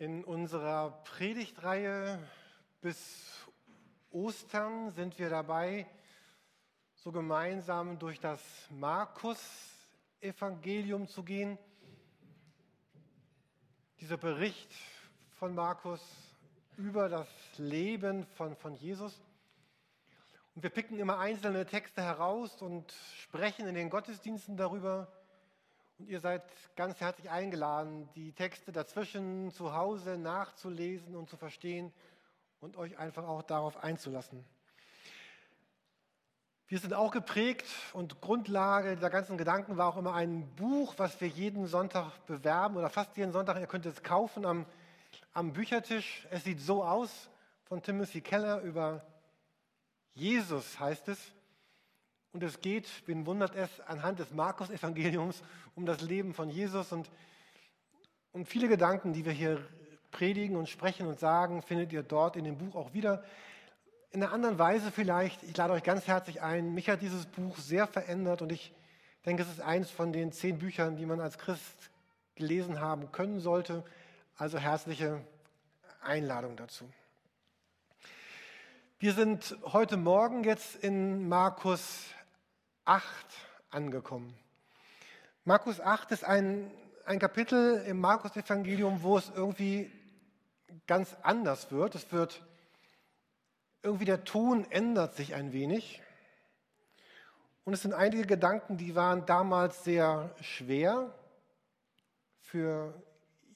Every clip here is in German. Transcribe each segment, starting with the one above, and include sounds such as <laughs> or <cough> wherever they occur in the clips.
In unserer Predigtreihe bis Ostern sind wir dabei, so gemeinsam durch das Markus-Evangelium zu gehen. Dieser Bericht von Markus über das Leben von, von Jesus. Und wir picken immer einzelne Texte heraus und sprechen in den Gottesdiensten darüber. Und ihr seid ganz herzlich eingeladen, die Texte dazwischen zu Hause nachzulesen und zu verstehen und euch einfach auch darauf einzulassen. Wir sind auch geprägt und Grundlage der ganzen Gedanken war auch immer ein Buch, was wir jeden Sonntag bewerben oder fast jeden Sonntag. Ihr könnt es kaufen am, am Büchertisch. Es sieht so aus von Timothy Keller über Jesus heißt es. Und es geht, wen wundert es, anhand des Markus-Evangeliums um das Leben von Jesus. Und, und viele Gedanken, die wir hier predigen und sprechen und sagen, findet ihr dort in dem Buch auch wieder. In einer anderen Weise vielleicht. Ich lade euch ganz herzlich ein. Mich hat dieses Buch sehr verändert und ich denke, es ist eines von den zehn Büchern, die man als Christ gelesen haben können sollte. Also herzliche Einladung dazu. Wir sind heute Morgen jetzt in Markus 8 angekommen. Markus 8 ist ein, ein Kapitel im Markus-Evangelium, wo es irgendwie ganz anders wird. Es wird irgendwie der Ton ändert sich ein wenig. Und es sind einige Gedanken, die waren damals sehr schwer für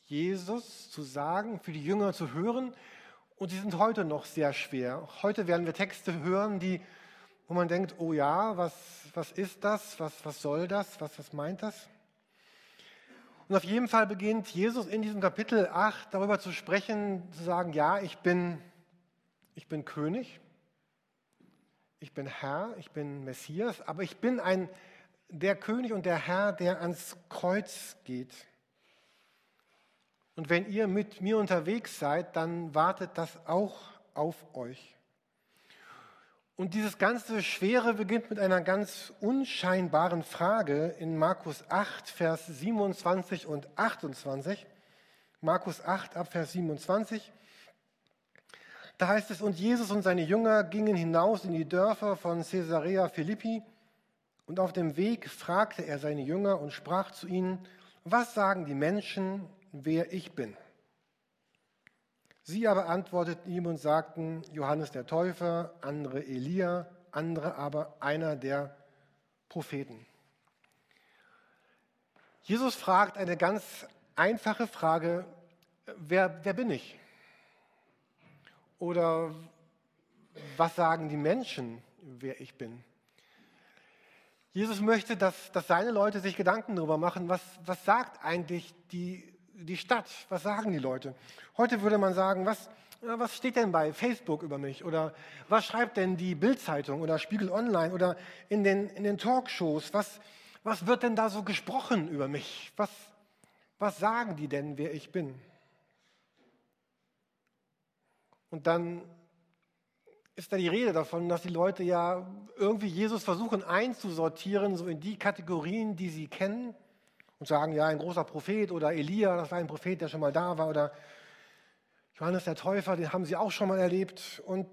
Jesus zu sagen, für die Jünger zu hören. Und sie sind heute noch sehr schwer. Heute werden wir Texte hören, die wo man denkt, oh ja, was, was ist das, was, was soll das, was, was meint das? Und auf jeden Fall beginnt Jesus in diesem Kapitel 8 darüber zu sprechen, zu sagen, ja, ich bin, ich bin König, ich bin Herr, ich bin Messias, aber ich bin ein, der König und der Herr, der ans Kreuz geht. Und wenn ihr mit mir unterwegs seid, dann wartet das auch auf euch. Und dieses ganze Schwere beginnt mit einer ganz unscheinbaren Frage in Markus 8, Vers 27 und 28. Markus 8, ab Vers 27. Da heißt es, und Jesus und seine Jünger gingen hinaus in die Dörfer von Caesarea Philippi. Und auf dem Weg fragte er seine Jünger und sprach zu ihnen, was sagen die Menschen, wer ich bin? Sie aber antworteten ihm und sagten, Johannes der Täufer, andere Elia, andere aber einer der Propheten. Jesus fragt eine ganz einfache Frage, wer, wer bin ich? Oder was sagen die Menschen, wer ich bin? Jesus möchte, dass, dass seine Leute sich Gedanken darüber machen, was, was sagt eigentlich die die Stadt, was sagen die Leute? Heute würde man sagen, was, was steht denn bei Facebook über mich? Oder was schreibt denn die Bildzeitung oder Spiegel Online oder in den, in den Talkshows? Was, was wird denn da so gesprochen über mich? Was, was sagen die denn, wer ich bin? Und dann ist da die Rede davon, dass die Leute ja irgendwie Jesus versuchen einzusortieren, so in die Kategorien, die sie kennen und sagen, ja, ein großer Prophet oder Elia, das war ein Prophet, der schon mal da war, oder Johannes der Täufer, den haben sie auch schon mal erlebt. Und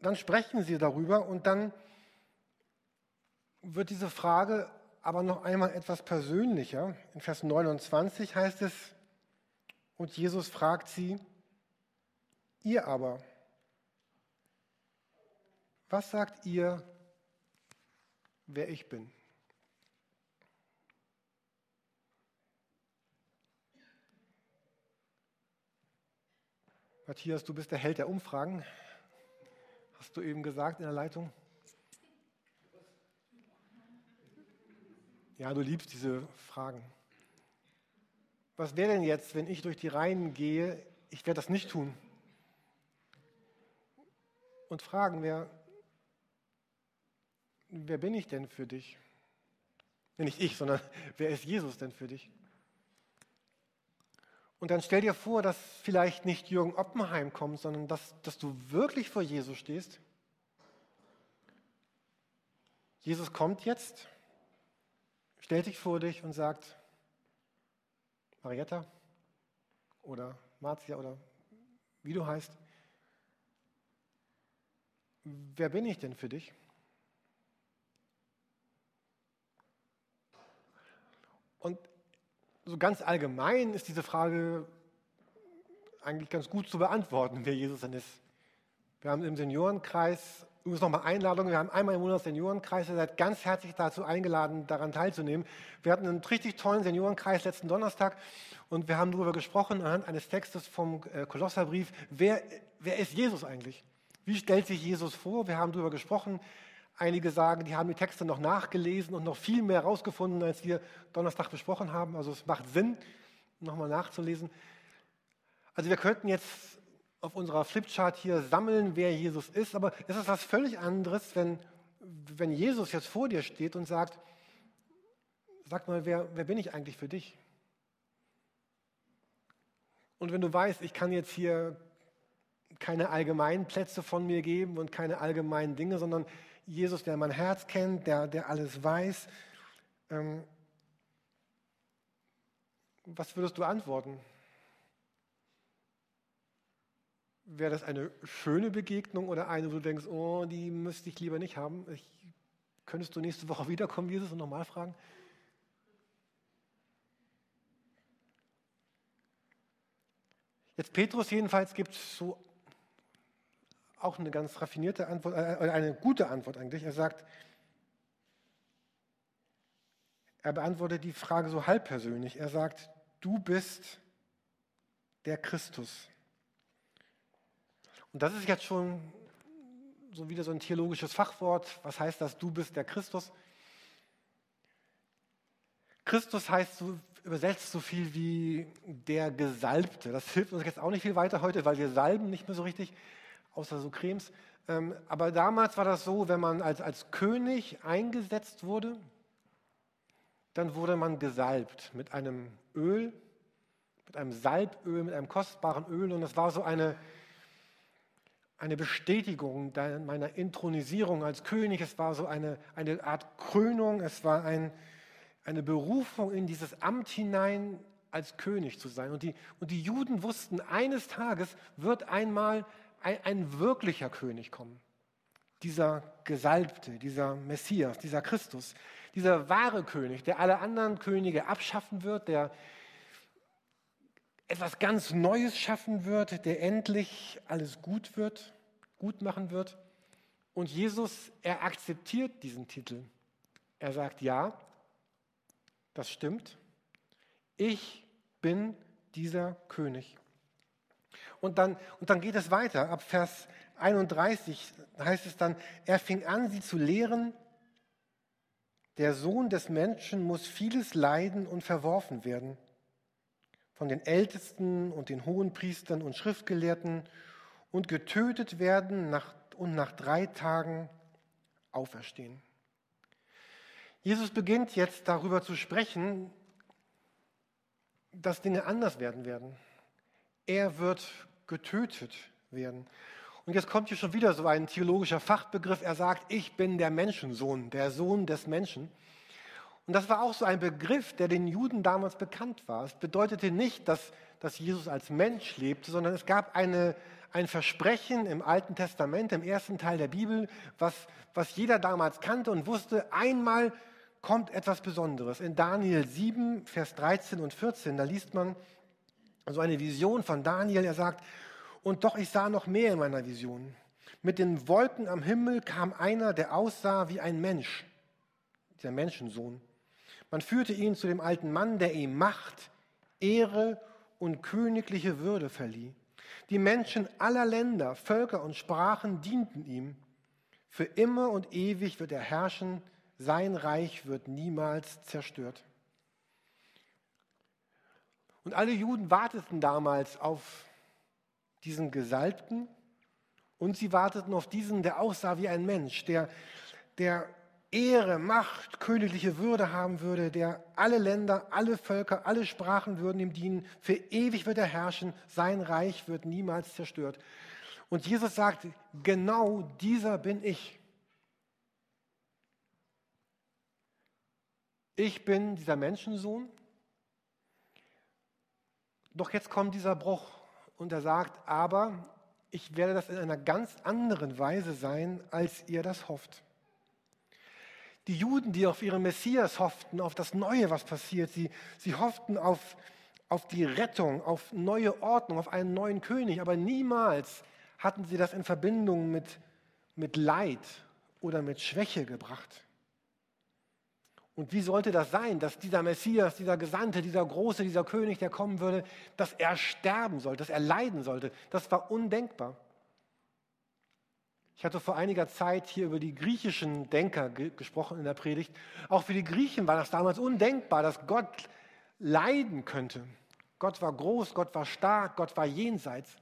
dann sprechen sie darüber und dann wird diese Frage aber noch einmal etwas persönlicher. In Vers 29 heißt es, und Jesus fragt sie, ihr aber, was sagt ihr, wer ich bin? Matthias, du bist der Held der Umfragen. Hast du eben gesagt in der Leitung? Ja, du liebst diese Fragen. Was wäre denn jetzt, wenn ich durch die Reihen gehe? Ich werde das nicht tun. Und fragen, wer, wer bin ich denn für dich? Nicht ich, sondern <laughs> wer ist Jesus denn für dich? Und dann stell dir vor, dass vielleicht nicht Jürgen Oppenheim kommt, sondern dass, dass du wirklich vor Jesus stehst. Jesus kommt jetzt, stellt sich vor dich und sagt, Marietta oder Marzia oder wie du heißt, wer bin ich denn für dich? Und so ganz allgemein ist diese Frage eigentlich ganz gut zu beantworten, wer Jesus denn ist. Wir haben im Seniorenkreis, übrigens nochmal Einladungen, wir haben einmal im Monat Seniorenkreis, ihr seid ganz herzlich dazu eingeladen, daran teilzunehmen. Wir hatten einen richtig tollen Seniorenkreis letzten Donnerstag und wir haben darüber gesprochen, anhand eines Textes vom äh, Kolosserbrief, wer, wer ist Jesus eigentlich? Wie stellt sich Jesus vor? Wir haben darüber gesprochen. Einige sagen, die haben die Texte noch nachgelesen und noch viel mehr herausgefunden, als wir Donnerstag besprochen haben. Also es macht Sinn, nochmal nachzulesen. Also wir könnten jetzt auf unserer Flipchart hier sammeln, wer Jesus ist, aber es ist was völlig anderes, wenn, wenn Jesus jetzt vor dir steht und sagt, sag mal, wer, wer bin ich eigentlich für dich? Und wenn du weißt, ich kann jetzt hier keine allgemeinen Plätze von mir geben und keine allgemeinen Dinge, sondern Jesus, der mein Herz kennt, der, der alles weiß, ähm, was würdest du antworten? Wäre das eine schöne Begegnung oder eine, wo du denkst, oh, die müsste ich lieber nicht haben? Ich, könntest du nächste Woche <laughs> wiederkommen, Jesus, und nochmal fragen? Jetzt Petrus jedenfalls gibt so auch eine ganz raffinierte Antwort, äh, eine gute Antwort eigentlich. Er sagt, er beantwortet die Frage so halb persönlich. Er sagt, du bist der Christus. Und das ist jetzt schon so wieder so ein theologisches Fachwort. Was heißt das? Du bist der Christus. Christus heißt so, übersetzt so viel wie der Gesalbte. Das hilft uns jetzt auch nicht viel weiter heute, weil wir salben nicht mehr so richtig außer so Cremes. Ähm, aber damals war das so, wenn man als, als König eingesetzt wurde, dann wurde man gesalbt mit einem Öl, mit einem Salböl, mit einem kostbaren Öl. Und das war so eine, eine Bestätigung meiner Intronisierung als König. Es war so eine, eine Art Krönung. Es war ein, eine Berufung in dieses Amt hinein, als König zu sein. Und die, und die Juden wussten, eines Tages wird einmal ein, ein wirklicher König kommen. Dieser Gesalbte, dieser Messias, dieser Christus, dieser wahre König, der alle anderen Könige abschaffen wird, der etwas ganz Neues schaffen wird, der endlich alles gut wird, gut machen wird. Und Jesus, er akzeptiert diesen Titel. Er sagt, ja, das stimmt. Ich bin dieser König. Und dann, und dann geht es weiter. Ab Vers 31 heißt es dann, er fing an, sie zu lehren. Der Sohn des Menschen muss vieles leiden und verworfen werden. Von den Ältesten und den Hohenpriestern und Schriftgelehrten und getötet werden nach, und nach drei Tagen auferstehen. Jesus beginnt jetzt darüber zu sprechen, dass Dinge anders werden werden. Er wird getötet werden. Und jetzt kommt hier schon wieder so ein theologischer Fachbegriff. Er sagt, ich bin der Menschensohn, der Sohn des Menschen. Und das war auch so ein Begriff, der den Juden damals bekannt war. Es bedeutete nicht, dass, dass Jesus als Mensch lebte, sondern es gab eine, ein Versprechen im Alten Testament, im ersten Teil der Bibel, was, was jeder damals kannte und wusste, einmal kommt etwas Besonderes. In Daniel 7, Vers 13 und 14, da liest man, so eine Vision von Daniel. Er sagt, und doch ich sah noch mehr in meiner Vision. Mit den Wolken am Himmel kam einer, der aussah wie ein Mensch, der Menschensohn. Man führte ihn zu dem alten Mann, der ihm Macht, Ehre und königliche Würde verlieh. Die Menschen aller Länder, Völker und Sprachen dienten ihm. Für immer und ewig wird er herrschen, sein Reich wird niemals zerstört. Und alle Juden warteten damals auf diesen Gesalbten und sie warteten auf diesen, der aussah wie ein Mensch, der, der Ehre, Macht, königliche Würde haben würde, der alle Länder, alle Völker, alle Sprachen würden ihm dienen. Für ewig wird er herrschen, sein Reich wird niemals zerstört. Und Jesus sagt, genau dieser bin ich. Ich bin dieser Menschensohn, Doch jetzt kommt dieser Bruch und er sagt, aber ich werde das in einer ganz anderen Weise sein, als ihr das hofft. Die Juden, die auf ihren Messias hofften, auf das Neue, was passiert, sie, sie hofften auf, auf die Rettung, auf neue Ordnung, auf einen neuen König, aber niemals hatten sie das in Verbindung mit, mit Leid oder mit Schwäche gebracht. Und wie sollte das sein, dass dieser Messias, dieser Gesandte, dieser Große, dieser König, der kommen würde, dass er sterben sollte, dass er leiden sollte? Das war undenkbar. Ich hatte vor einiger Zeit hier über die griechischen Denker ge gesprochen in der Predigt. Auch für die Griechen war das damals undenkbar, dass Gott leiden könnte. Gott war groß, Gott war stark, Gott war jenseits.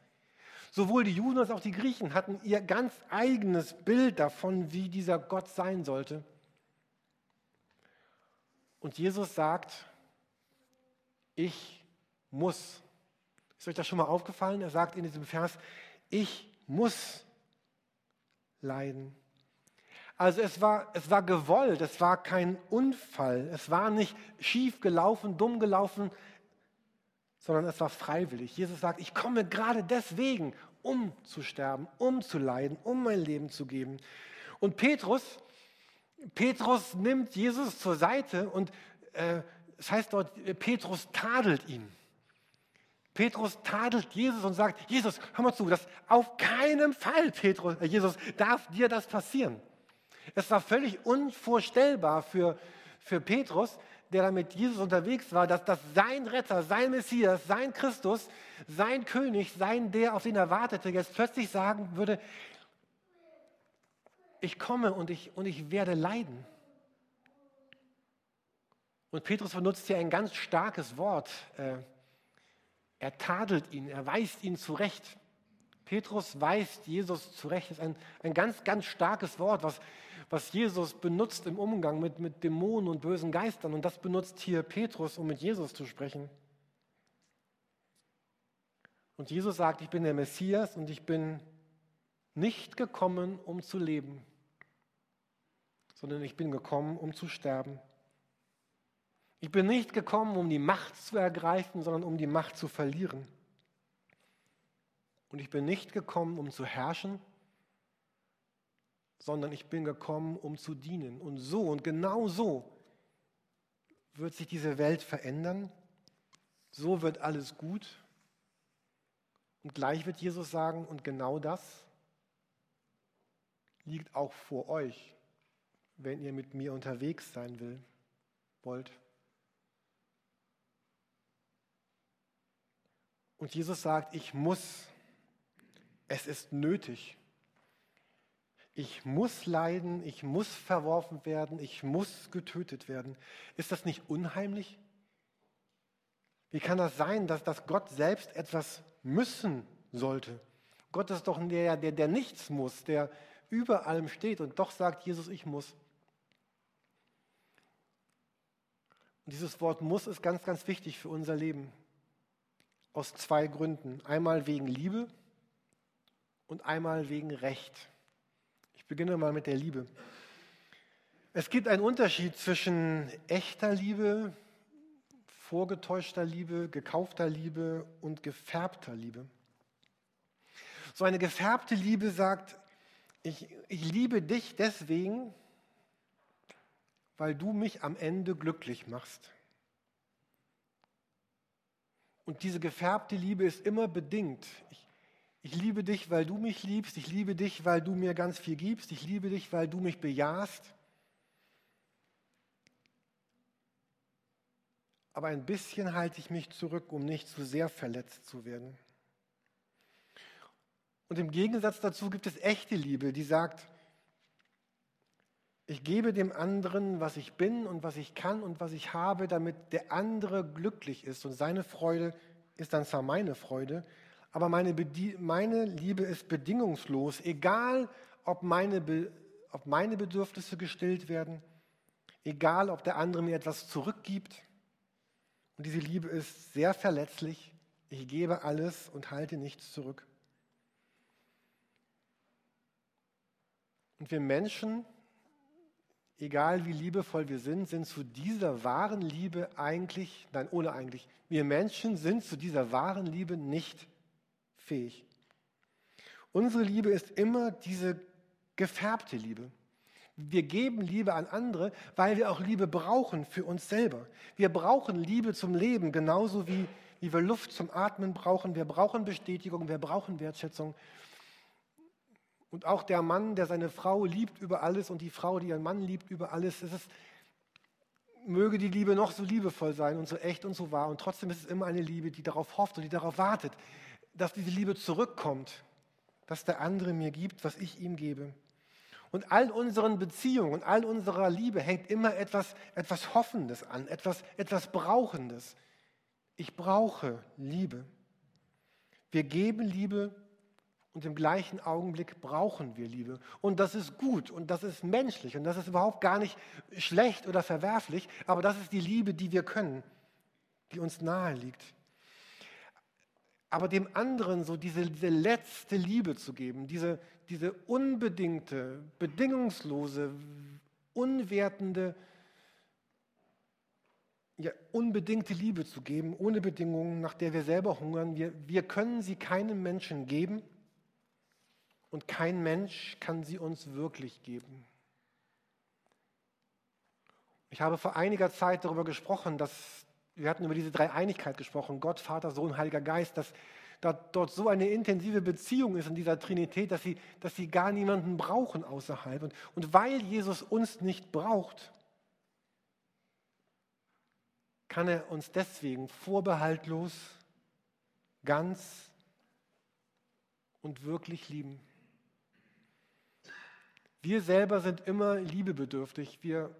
Sowohl die Juden als auch die Griechen hatten ihr ganz eigenes Bild davon, wie dieser Gott sein sollte. Und Jesus sagt, ich muss. Ist euch das schon mal aufgefallen? Er sagt in diesem Vers, ich muss leiden. Also es war, es war gewollt, es war kein Unfall, es war nicht schief gelaufen, dumm gelaufen, sondern es war freiwillig. Jesus sagt, ich komme gerade deswegen, um zu sterben, um zu leiden, um mein Leben zu geben. Und Petrus, Petrus nimmt Jesus zur Seite und äh, es heißt dort, Petrus tadelt ihn. Petrus tadelt Jesus und sagt, Jesus, hör mal zu, das auf keinen Fall, Petrus, äh, Jesus, darf dir das passieren. Es war völlig unvorstellbar für, für Petrus, der da mit Jesus unterwegs war, dass das sein Retter, sein Messias, sein Christus, sein König, sein der, auf den er wartete, jetzt plötzlich sagen würde, ich komme und ich, und ich werde leiden. Und Petrus benutzt hier ein ganz starkes Wort. Äh, er tadelt ihn, er weist ihn zurecht. Petrus weist Jesus zurecht. Das ist ein, ein ganz, ganz starkes Wort, was, was Jesus benutzt im Umgang mit, mit Dämonen und bösen Geistern. Und das benutzt hier Petrus, um mit Jesus zu sprechen. Und Jesus sagt, ich bin der Messias und ich bin nicht gekommen, um zu leben, sondern ich bin gekommen, um zu sterben. Ich bin nicht gekommen, um die Macht zu ergreifen, sondern um die Macht zu verlieren. Und ich bin nicht gekommen, um zu herrschen, sondern ich bin gekommen, um zu dienen. Und so und genau so wird sich diese Welt verändern. So wird alles gut. Und gleich wird Jesus sagen, und genau das liegt auch vor euch, wenn ihr mit mir unterwegs sein will, wollt. Und Jesus sagt, ich muss, es ist nötig. Ich muss leiden, ich muss verworfen werden, ich muss getötet werden. Ist das nicht unheimlich? Wie kann das sein, dass, dass Gott selbst etwas müssen sollte? Gott ist doch der, der, der nichts muss, der über allem steht und doch sagt Jesus, ich muss. Und dieses Wort muss ist ganz, ganz wichtig für unser Leben. Aus zwei Gründen. Einmal wegen Liebe und einmal wegen Recht. Ich beginne mal mit der Liebe. Es gibt einen Unterschied zwischen echter Liebe, vorgetäuschter Liebe, gekaufter Liebe und gefärbter Liebe. So eine gefärbte Liebe sagt, ich, ich liebe dich deswegen, weil du mich am Ende glücklich machst. Und diese gefärbte Liebe ist immer bedingt. Ich, ich liebe dich, weil du mich liebst. Ich liebe dich, weil du mir ganz viel gibst. Ich liebe dich, weil du mich bejahst. Aber ein bisschen halte ich mich zurück, um nicht zu sehr verletzt zu werden. Und im Gegensatz dazu gibt es echte Liebe, die sagt, ich gebe dem anderen, was ich bin und was ich kann und was ich habe, damit der andere glücklich ist. Und seine Freude ist dann zwar meine Freude, aber meine, meine Liebe ist bedingungslos, egal ob meine, ob meine Bedürfnisse gestillt werden, egal ob der andere mir etwas zurückgibt. Und diese Liebe ist sehr verletzlich. Ich gebe alles und halte nichts zurück. Und wir Menschen egal wie liebevoll wir sind, sind zu dieser wahren Liebe eigentlich, nein, ohne eigentlich, wir Menschen sind zu dieser wahren Liebe nicht fähig. Unsere Liebe ist immer diese gefärbte Liebe. Wir geben Liebe an andere, weil wir auch Liebe brauchen für uns selber. Wir brauchen Liebe zum Leben, genauso wie, wie wir Luft zum Atmen brauchen. Wir brauchen Bestätigung, wir brauchen Wertschätzung. Und auch der Mann, der seine Frau liebt über alles und die Frau, die ihren Mann liebt über alles, es ist, möge die Liebe noch so liebevoll sein und so echt und so wahr. Und trotzdem ist es immer eine Liebe, die darauf hofft und die darauf wartet, dass diese Liebe zurückkommt, dass der andere mir gibt, was ich ihm gebe. Und all unseren Beziehungen und all unserer Liebe hängt immer etwas, etwas Hoffendes an, etwas, etwas Brauchendes. Ich brauche Liebe. Wir geben Liebe und im gleichen Augenblick brauchen wir Liebe. Und das ist gut und das ist menschlich und das ist überhaupt gar nicht schlecht oder verwerflich, aber das ist die Liebe, die wir können, die uns nahe liegt. Aber dem anderen so diese, diese letzte Liebe zu geben, diese, diese unbedingte, bedingungslose, unwertende, ja, unbedingte Liebe zu geben, ohne Bedingungen, nach der wir selber hungern. Wir, wir können sie keinem Menschen geben und kein Mensch kann sie uns wirklich geben. Ich habe vor einiger Zeit darüber gesprochen, dass wir hatten über diese Dreieinigkeit gesprochen, Gott, Vater, Sohn, Heiliger Geist, dass da dort so eine intensive Beziehung ist in dieser Trinität, dass sie, dass sie gar niemanden brauchen außerhalb. Und, und weil Jesus uns nicht braucht, kann er uns deswegen vorbehaltlos, ganz und wirklich lieben. Wir selber sind immer liebebedürftig. Wir,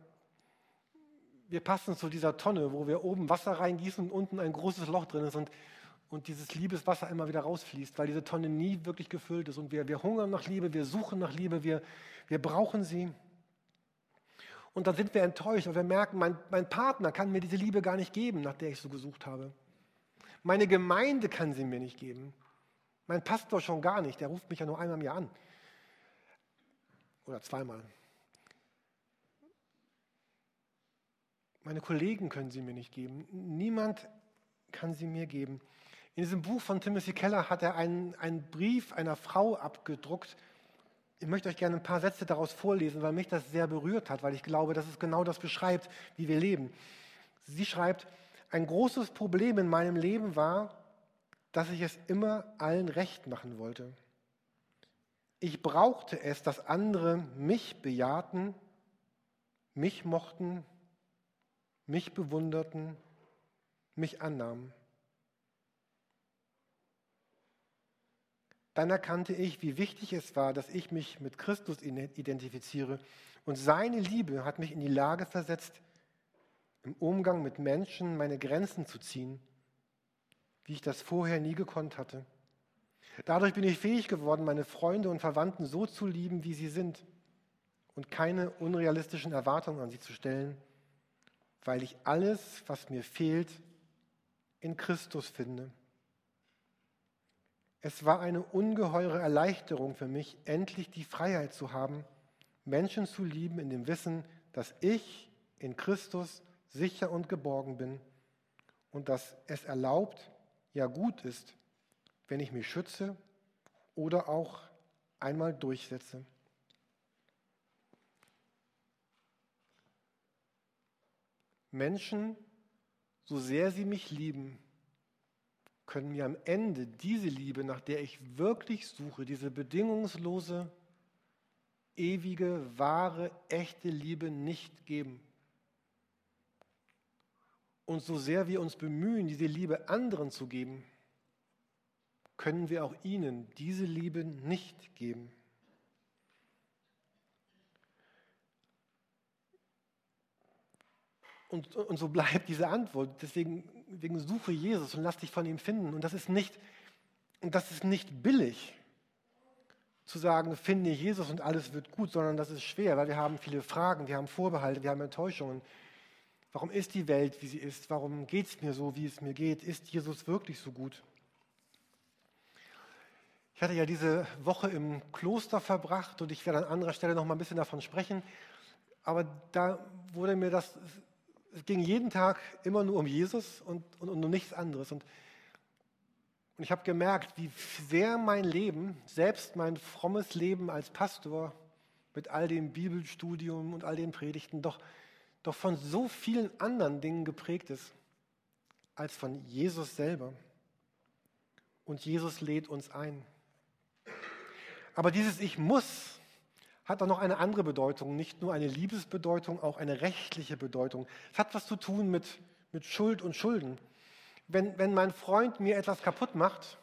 wir passen zu dieser Tonne, wo wir oben Wasser reingießen und unten ein großes Loch drin ist und, und dieses Liebeswasser immer wieder rausfließt, weil diese Tonne nie wirklich gefüllt ist. Und wir, wir hungern nach Liebe, wir suchen nach Liebe, wir, wir brauchen sie. Und dann sind wir enttäuscht, weil wir merken, mein, mein Partner kann mir diese Liebe gar nicht geben, nach der ich so gesucht habe. Meine Gemeinde kann sie mir nicht geben. Mein Pastor schon gar nicht, der ruft mich ja nur einmal im Jahr an. Oder zweimal. Meine Kollegen können sie mir nicht geben. Niemand kann sie mir geben. In diesem Buch von Timothy Keller hat er einen, einen Brief einer Frau abgedruckt. Ich möchte euch gerne ein paar Sätze daraus vorlesen, weil mich das sehr berührt hat, weil ich glaube, dass es genau das beschreibt, wie wir leben. Sie schreibt, ein großes Problem in meinem Leben war, dass ich es immer allen recht machen wollte. Ich brauchte es, dass andere mich bejahten, mich mochten, mich bewunderten, mich annahmen. Dann erkannte ich, wie wichtig es war, dass ich mich mit Christus identifiziere. Und seine Liebe hat mich in die Lage versetzt, im Umgang mit Menschen meine Grenzen zu ziehen, wie ich das vorher nie gekonnt hatte. Dadurch bin ich fähig geworden, meine Freunde und Verwandten so zu lieben, wie sie sind und keine unrealistischen Erwartungen an sie zu stellen, weil ich alles, was mir fehlt, in Christus finde. Es war eine ungeheure Erleichterung für mich, endlich die Freiheit zu haben, Menschen zu lieben in dem Wissen, dass ich in Christus sicher und geborgen bin und dass es erlaubt, ja gut ist, wenn ich mich schütze oder auch einmal durchsetze. Menschen, so sehr sie mich lieben, können mir am Ende diese Liebe, nach der ich wirklich suche, diese bedingungslose, ewige, wahre, echte Liebe nicht geben. Und so sehr wir uns bemühen, diese Liebe anderen zu geben, können wir auch ihnen diese Liebe nicht geben. Und, und so bleibt diese Antwort. Deswegen, deswegen suche Jesus und lass dich von ihm finden. Und das ist nicht, und das ist nicht billig zu sagen, finde Jesus und alles wird gut, sondern das ist schwer, weil wir haben viele Fragen, wir haben Vorbehalte, wir haben Enttäuschungen. Warum ist die Welt, wie sie ist? Warum geht es mir so, wie es mir geht? Ist Jesus wirklich so gut? Ich hatte ja diese Woche im Kloster verbracht und ich werde an anderer Stelle noch mal ein bisschen davon sprechen. aber da wurde mir das, es ging jeden Tag immer nur um Jesus und, und, und um nichts anderes. Und, und ich habe gemerkt, wie sehr mein Leben, selbst mein frommes Leben als Pastor, mit all dem Bibelstudium und all den Predigten, doch, doch von so vielen anderen Dingen geprägt ist, als von Jesus selber. Und Jesus lädt uns ein. Aber dieses Ich muss hat auch noch eine andere Bedeutung, nicht nur eine Liebesbedeutung, auch eine rechtliche Bedeutung. Es hat was zu tun mit, mit Schuld und Schulden. Wenn, wenn mein Freund mir etwas kaputt macht,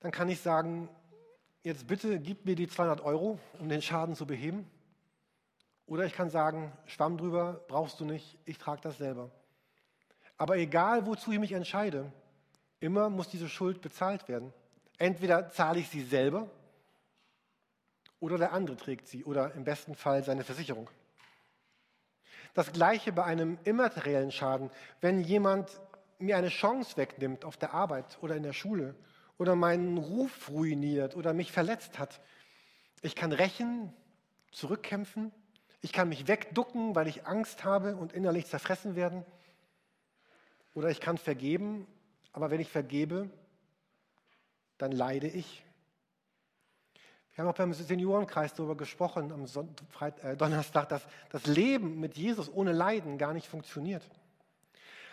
dann kann ich sagen, jetzt bitte gib mir die 200 Euro, um den Schaden zu beheben. Oder ich kann sagen, Schwamm drüber, brauchst du nicht, ich trage das selber. Aber egal, wozu ich mich entscheide, immer muss diese Schuld bezahlt werden. Entweder zahle ich sie selber oder der andere trägt sie oder im besten Fall seine Versicherung. Das gleiche bei einem immateriellen Schaden. Wenn jemand mir eine Chance wegnimmt auf der Arbeit oder in der Schule oder meinen Ruf ruiniert oder mich verletzt hat, ich kann rächen, zurückkämpfen, ich kann mich wegducken, weil ich Angst habe und innerlich zerfressen werden. Oder ich kann vergeben, aber wenn ich vergebe, dann leide ich. Wir haben auch beim Seniorenkreis darüber gesprochen am äh, Donnerstag, dass das Leben mit Jesus ohne Leiden gar nicht funktioniert.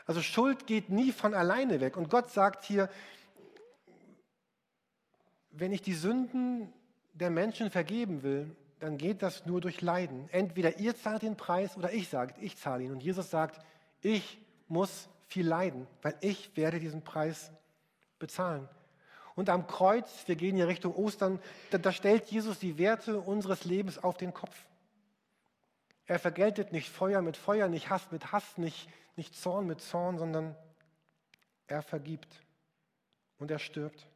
Also Schuld geht nie von alleine weg. Und Gott sagt hier, wenn ich die Sünden der Menschen vergeben will, dann geht das nur durch Leiden. Entweder ihr zahlt den Preis oder ich sage, ich zahle ihn. Und Jesus sagt, ich muss viel leiden, weil ich werde diesen Preis bezahlen. Und am Kreuz, wir gehen hier Richtung Ostern, da, da stellt Jesus die Werte unseres Lebens auf den Kopf. Er vergeltet nicht Feuer mit Feuer, nicht Hass mit Hass, nicht, nicht Zorn mit Zorn, sondern er vergibt und er stirbt.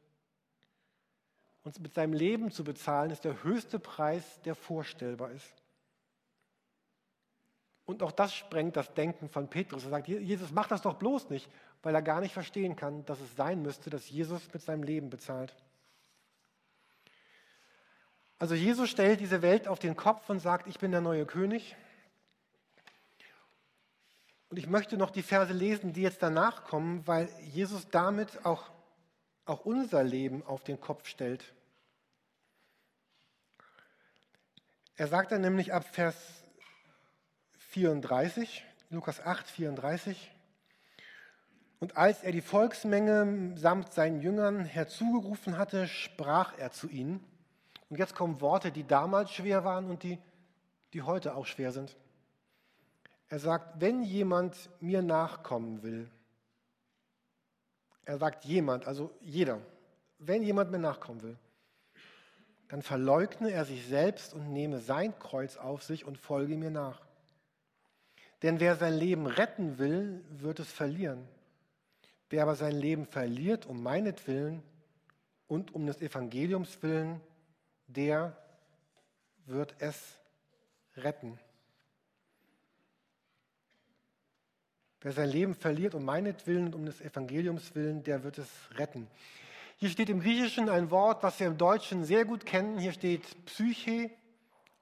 Und mit seinem Leben zu bezahlen, ist der höchste Preis, der vorstellbar ist. Und auch das sprengt das Denken von Petrus. Er sagt, Jesus, mach das doch bloß nicht, weil er gar nicht verstehen kann, dass es sein müsste, dass Jesus mit seinem Leben bezahlt. Also Jesus stellt diese Welt auf den Kopf und sagt, ich bin der neue König. Und ich möchte noch die Verse lesen, die jetzt danach kommen, weil Jesus damit auch, auch unser Leben auf den Kopf stellt. Er sagt dann nämlich ab Vers 34, Lukas 8, 34. Und als er die Volksmenge samt seinen Jüngern herzugerufen hatte, sprach er zu ihnen. Und jetzt kommen Worte, die damals schwer waren und die, die heute auch schwer sind. Er sagt, wenn jemand mir nachkommen will, er sagt jemand, also jeder, wenn jemand mir nachkommen will, dann verleugne er sich selbst und nehme sein Kreuz auf sich und folge mir nach. Denn wer sein Leben retten will, wird es verlieren. Wer aber sein Leben verliert um meinetwillen und um des Evangeliums willen, der wird es retten. Wer sein Leben verliert um meinetwillen und um des Evangeliums willen, der wird es retten. Hier steht im Griechischen ein Wort, was wir im Deutschen sehr gut kennen. Hier steht Psyche,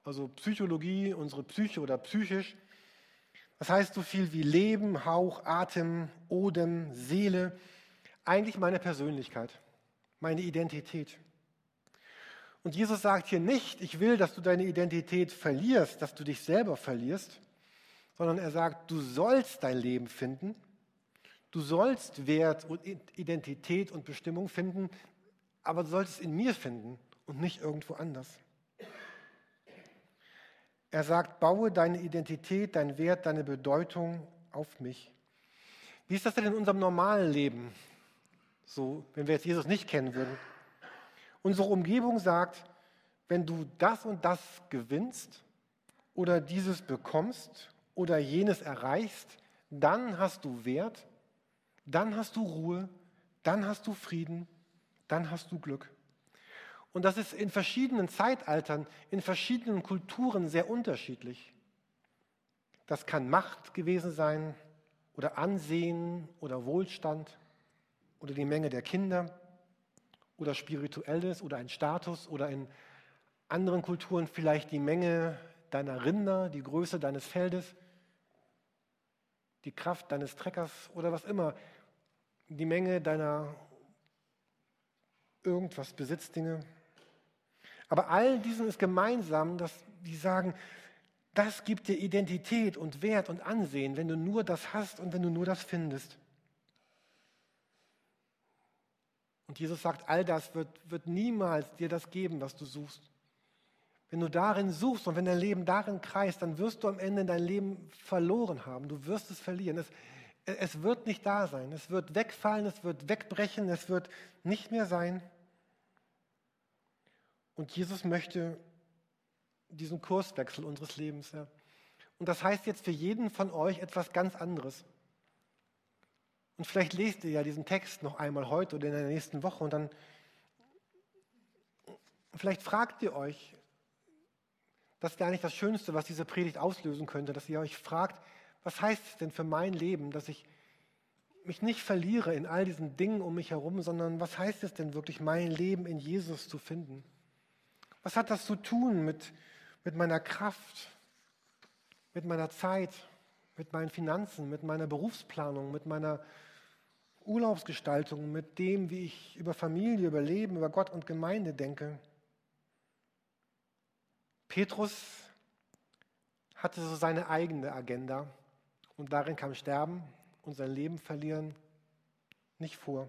also Psychologie, unsere Psyche oder psychisch. Das heißt so viel wie Leben, Hauch, Atem, Odem, Seele. Eigentlich meine Persönlichkeit, meine Identität. Und Jesus sagt hier nicht, ich will, dass du deine Identität verlierst, dass du dich selber verlierst, sondern er sagt, du sollst dein Leben finden, du sollst Wert und Identität und Bestimmung finden, aber du sollst es in mir finden und nicht irgendwo anders. Er sagt, baue deine Identität, dein Wert, deine Bedeutung auf mich. Wie ist das denn in unserem normalen Leben? So, wenn wir jetzt Jesus nicht kennen würden. Unsere Umgebung sagt, wenn du das und das gewinnst oder dieses bekommst oder jenes erreichst, dann hast du Wert, dann hast du Ruhe, dann hast du Frieden, dann hast du Glück. Und das ist in verschiedenen Zeitaltern, in verschiedenen Kulturen sehr unterschiedlich. Das kann Macht gewesen sein oder Ansehen oder Wohlstand oder die Menge der Kinder oder spirituelles oder ein Status oder in anderen Kulturen vielleicht die Menge deiner Rinder, die Größe deines Feldes, die Kraft deines Treckers oder was immer, die Menge deiner irgendwas Besitzdinge. Aber all diesen ist gemeinsam, dass die sagen, das gibt dir Identität und Wert und Ansehen, wenn du nur das hast und wenn du nur das findest. Und Jesus sagt, all das wird, wird niemals dir das geben, was du suchst. Wenn du darin suchst und wenn dein Leben darin kreist, dann wirst du am Ende dein Leben verloren haben. Du wirst es verlieren. Es, es wird nicht da sein. Es wird wegfallen, es wird wegbrechen, es wird nicht mehr sein. Und Jesus möchte diesen Kurswechsel unseres Lebens. Ja. Und das heißt jetzt für jeden von euch etwas ganz anderes. Und vielleicht lest ihr ja diesen Text noch einmal heute oder in der nächsten Woche und dann vielleicht fragt ihr euch, das wäre eigentlich das Schönste, was diese Predigt auslösen könnte, dass ihr euch fragt, was heißt es denn für mein Leben, dass ich mich nicht verliere in all diesen Dingen um mich herum, sondern was heißt es denn wirklich, mein Leben in Jesus zu finden? Was hat das zu tun mit, mit meiner Kraft, mit meiner Zeit, mit meinen Finanzen, mit meiner Berufsplanung, mit meiner Urlaubsgestaltung, mit dem, wie ich über Familie, über Leben, über Gott und Gemeinde denke? Petrus hatte so seine eigene Agenda und darin kam Sterben und sein Leben verlieren nicht vor.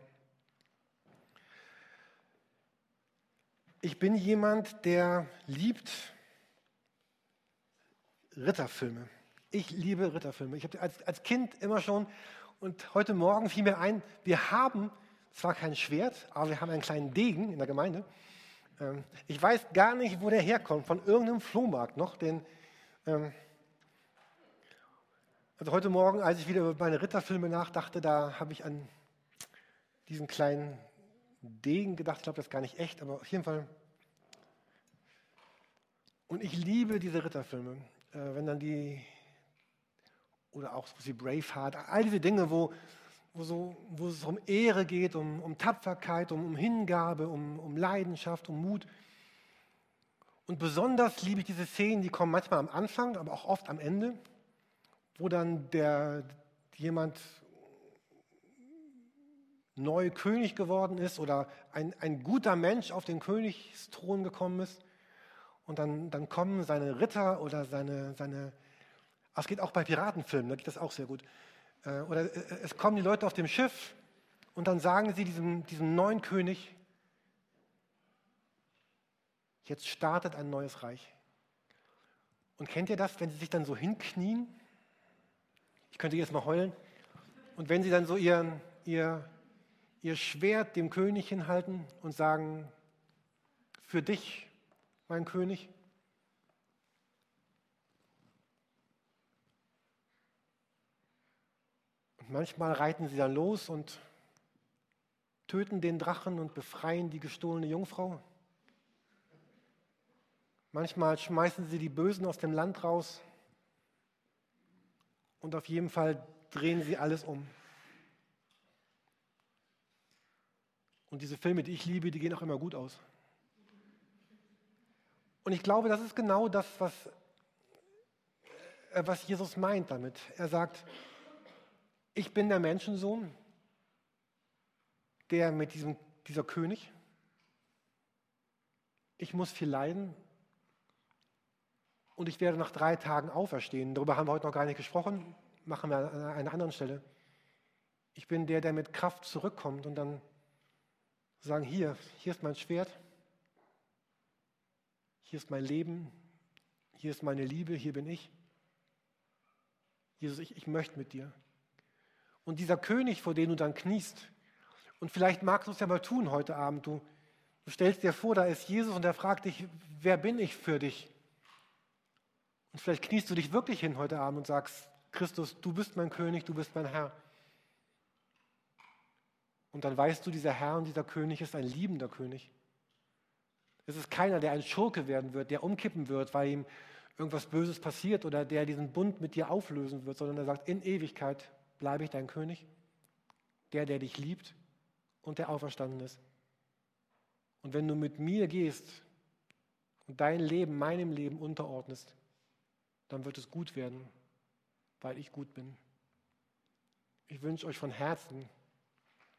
Ich bin jemand, der liebt Ritterfilme. Ich liebe Ritterfilme. Ich habe als, als Kind immer schon und heute Morgen fiel mir ein, wir haben zwar kein Schwert, aber wir haben einen kleinen Degen in der Gemeinde. Ähm, ich weiß gar nicht, wo der herkommt, von irgendeinem Flohmarkt noch. Den, ähm, also heute Morgen, als ich wieder über meine Ritterfilme nachdachte, da habe ich an diesen kleinen Degen gedacht. Ich glaube, das ist gar nicht echt, aber auf jeden Fall. Und ich liebe diese Ritterfilme. Äh, wenn dann die, oder auch so wie Braveheart, all diese Dinge, wo, wo, so, wo es um Ehre geht, um, um Tapferkeit, um, um Hingabe, um, um Leidenschaft, um Mut. Und besonders liebe ich diese Szenen, die kommen manchmal am Anfang, aber auch oft am Ende, wo dann der, jemand neu König geworden ist oder ein, ein guter Mensch auf den Königsthron gekommen ist. Und dann, dann kommen seine Ritter oder seine, seine, es geht auch bei Piratenfilmen, da geht das auch sehr gut. Äh, oder äh, es kommen die Leute auf dem Schiff und dann sagen sie diesem, diesem neuen König, jetzt startet ein neues Reich. Und kennt ihr das, wenn sie sich dann so hinknien? Ich könnte jetzt mal heulen. Und wenn sie dann so ihren, ihr, ihr Schwert dem König hinhalten und sagen, für dich, mein König. Und manchmal reiten sie dann los und töten den Drachen und befreien die gestohlene Jungfrau. Manchmal schmeißen sie die Bösen aus dem Land raus und auf jeden Fall drehen sie alles um. Und diese Filme, die ich liebe, die gehen auch immer gut aus. Und ich glaube, das ist genau das, was, äh, was Jesus meint damit. Er sagt, ich bin der Menschensohn, der mit diesem, dieser König. Ich muss viel leiden und ich werde nach drei Tagen auferstehen. Darüber haben wir heute noch gar nicht gesprochen, machen wir an einer anderen Stelle. Ich bin der, der mit Kraft zurückkommt und dann sagen, hier, hier ist mein Schwert, hier ist mein Leben, hier ist meine Liebe, hier bin ich. Jesus, ich, ich möchte mit dir. Und dieser König, vor dem du dann kniest, und vielleicht magst du es ja mal tun heute Abend, du, du stellst dir vor, da ist Jesus und er fragt dich, wer bin ich für dich? Und vielleicht kniest du dich wirklich hin heute Abend und sagst, Christus, du bist mein König, du bist mein Herr. Und dann weißt du, dieser Herr und dieser König ist ein liebender König. Es ist keiner, der ein Schurke werden wird, der umkippen wird, weil ihm irgendwas Böses passiert oder der diesen Bund mit dir auflösen wird, sondern er sagt, in Ewigkeit bleibe ich dein König, der, der dich liebt und der auferstanden ist. Und wenn du mit mir gehst und dein Leben meinem Leben unterordnest, dann wird es gut werden, weil ich gut bin. Ich wünsche euch von Herzen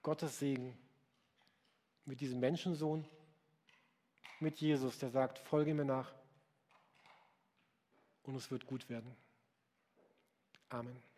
Gottes Segen mit diesem Menschensohn, mit Jesus, der sagt, folge mir nach und es wird gut werden. Amen.